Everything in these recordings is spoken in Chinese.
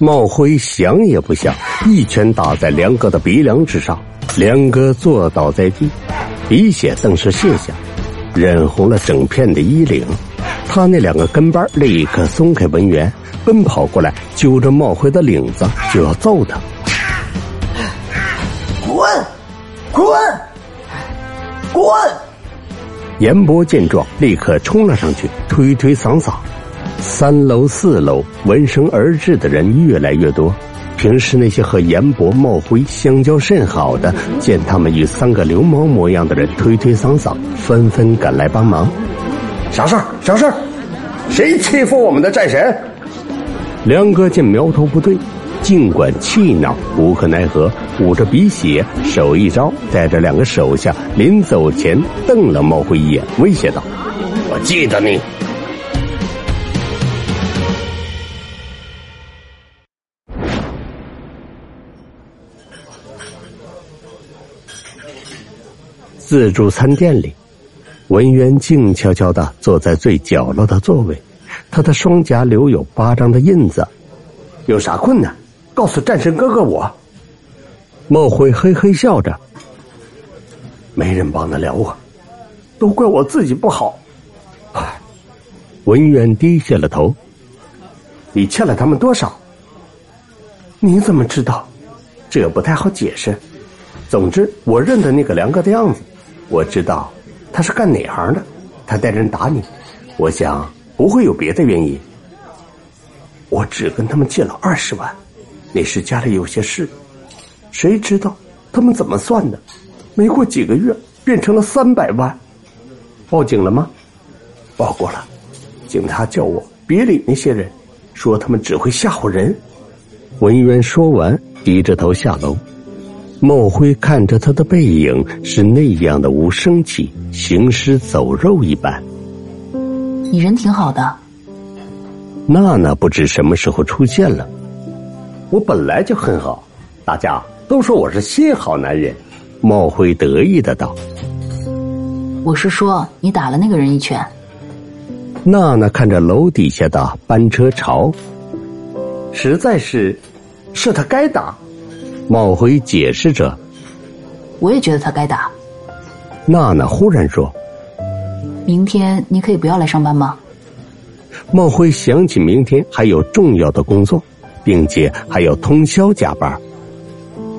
茂辉想也不想，一拳打在梁哥的鼻梁之上，梁哥坐倒在地，鼻血顿时泻下，染红了整片的衣领。他那两个跟班立刻松开文员，奔跑过来，揪着茂辉的领子就要揍他。滚，滚，滚！严伯见状，立刻冲了上去，推推搡搡。三楼、四楼闻声而至的人越来越多。平时那些和严伯、茂辉相交甚好的，见他们与三个流氓模样的人推推搡搡，纷纷赶来帮忙。啥事儿？啥事儿？谁欺负我们的战神？梁哥见苗头不对，尽管气恼，无可奈何，捂着鼻血，手一招，带着两个手下，临走前瞪了茂辉一眼，威胁道：“我记得你。”自助餐店里，文渊静悄悄的坐在最角落的座位，他的双颊留有巴掌的印子。有啥困难，告诉战神哥哥我。莫辉嘿嘿笑着，没人帮得了我，都怪我自己不好。唉，文渊低下了头。你欠了他们多少？你怎么知道？这不太好解释。总之，我认得那个梁哥的样子。我知道他是干哪行的，他带人打你，我想不会有别的原因。我只跟他们借了二十万，那时家里有些事，谁知道他们怎么算的？没过几个月变成了三百万。报警了吗？报过了，警察叫我别理那些人，说他们只会吓唬人。文渊说完，低着头下楼。孟辉看着他的背影是那样的无生气，行尸走肉一般。你人挺好的。娜娜不知什么时候出现了。我本来就很好，大家都说我是新好男人。孟辉得意的道：“我是说你打了那个人一拳。”娜娜看着楼底下的班车潮，实在是，是他该打。茂辉解释着：“我也觉得他该打。”娜娜忽然说：“明天你可以不要来上班吗？”茂辉想起明天还有重要的工作，并且还要通宵加班。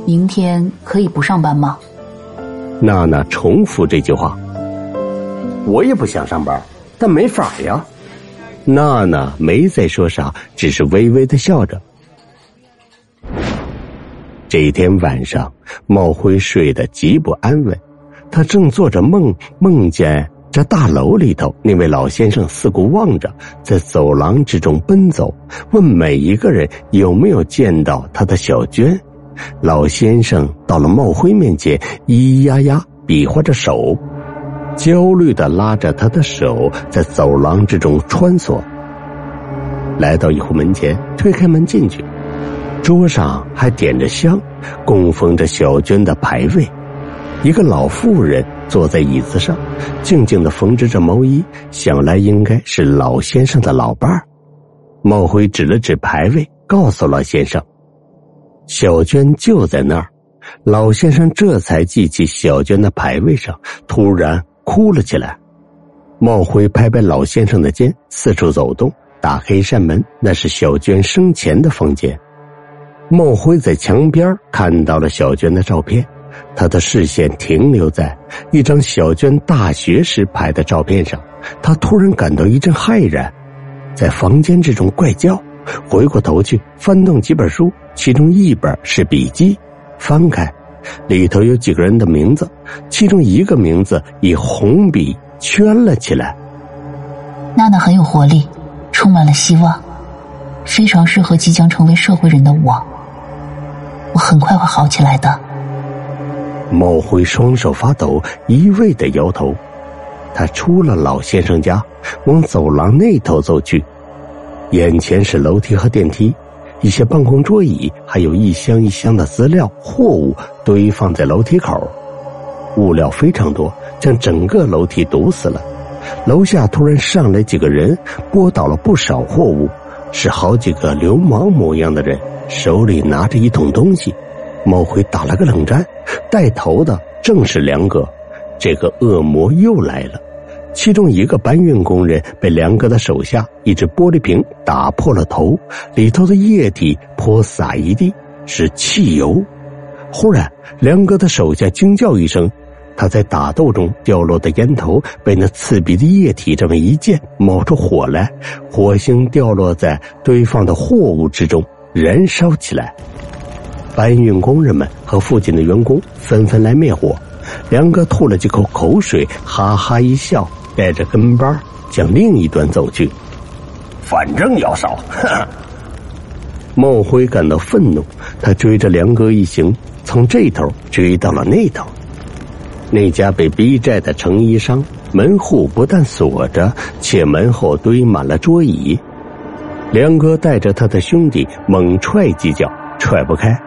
明天可以不上班吗？娜娜重复这句话：“我也不想上班，但没法呀。”娜娜没再说啥，只是微微的笑着。这一天晚上，茂辉睡得极不安稳。他正做着梦，梦见这大楼里头那位老先生四顾望着，在走廊之中奔走，问每一个人有没有见到他的小娟。老先生到了茂辉面前，咿咿呀呀比划着手，焦虑的拉着他的手在走廊之中穿梭。来到一户门前，推开门进去。桌上还点着香，供奉着小娟的牌位。一个老妇人坐在椅子上，静静的缝制着毛衣，想来应该是老先生的老伴儿。茂辉指了指牌位，告诉老先生：“小娟就在那儿。”老先生这才记起小娟的牌位上，突然哭了起来。茂辉拍拍老先生的肩，四处走动，打开一扇门，那是小娟生前的房间。孟辉在墙边看到了小娟的照片，他的视线停留在一张小娟大学时拍的照片上，他突然感到一阵骇然，在房间之中怪叫，回过头去翻动几本书，其中一本是笔记，翻开，里头有几个人的名字，其中一个名字以红笔圈了起来。娜娜很有活力，充满了希望，非常适合即将成为社会人的我。很快会好起来的。茂辉双手发抖，一味的摇头。他出了老先生家，往走廊那头走去。眼前是楼梯和电梯，一些办公桌椅，还有一箱一箱的资料货物堆放在楼梯口。物料非常多，将整个楼梯堵死了。楼下突然上来几个人，拨倒了不少货物。是好几个流氓模样的人，手里拿着一桶东西。猫灰打了个冷战，带头的正是梁哥。这个恶魔又来了。其中一个搬运工人被梁哥的手下一只玻璃瓶打破了头，里头的液体泼洒一地，是汽油。忽然，梁哥的手下惊叫一声，他在打斗中掉落的烟头被那刺鼻的液体这么一溅，冒出火来，火星掉落在堆放的货物之中，燃烧起来。搬运工人们和附近的员工纷纷来灭火。梁哥吐了几口口水，哈哈一笑，带着跟班向另一端走去。反正要烧！孟辉感到愤怒，他追着梁哥一行，从这头追到了那头。那家被逼债的成衣商门户不但锁着，且门后堆满了桌椅。梁哥带着他的兄弟猛踹几脚，踹不开，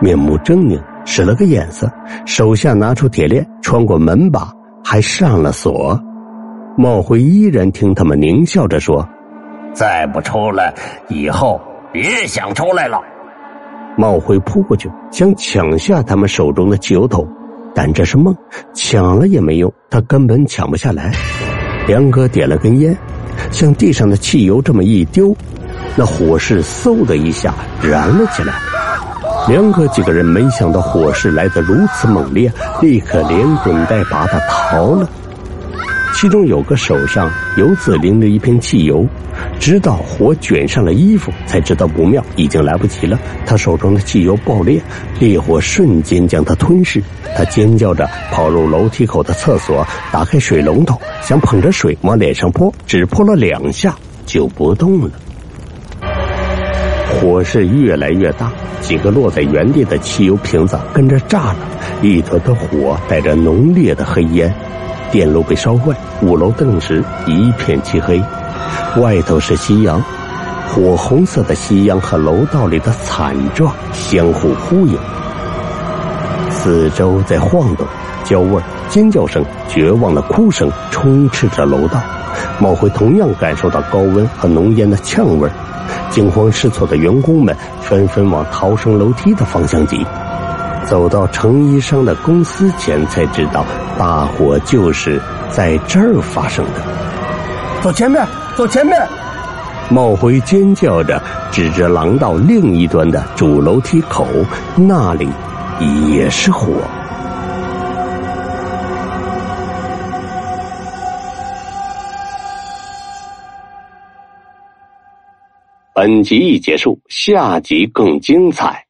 面目狰狞。使了个眼色，手下拿出铁链，穿过门把，还上了锁。茂辉依然听他们狞笑着说：“再不出来，以后别想出来了。”茂辉扑过去，想抢下他们手中的汽油桶，但这是梦，抢了也没用，他根本抢不下来。梁哥点了根烟，向地上的汽油这么一丢，那火势嗖的一下燃了起来。梁哥几个人没想到火势来得如此猛烈，立刻连滚带爬的逃了。其中有个手上油渍淋着一片汽油，直到火卷上了衣服，才知道不妙，已经来不及了。他手中的汽油爆裂，烈火瞬间将他吞噬。他尖叫着跑入楼梯口的厕所，打开水龙头，想捧着水往脸上泼，只泼了两下就不动了。火势越来越大，几个落在原地的汽油瓶子跟着炸了，一团团火带着浓烈的黑烟，电路被烧坏，五楼顿时一片漆黑。外头是夕阳，火红色的夕阳和楼道里的惨状相互呼应。四周在晃动，焦味、尖叫声、绝望的哭声充斥着楼道。某辉同样感受到高温和浓烟的呛味惊慌失措的员工们纷纷往逃生楼梯的方向挤，走到程医生的公司前，才知道大火就是在这儿发生的。走前面，走前面！茂辉尖叫着指着廊道另一端的主楼梯口，那里也是火。本集已结束，下集更精彩。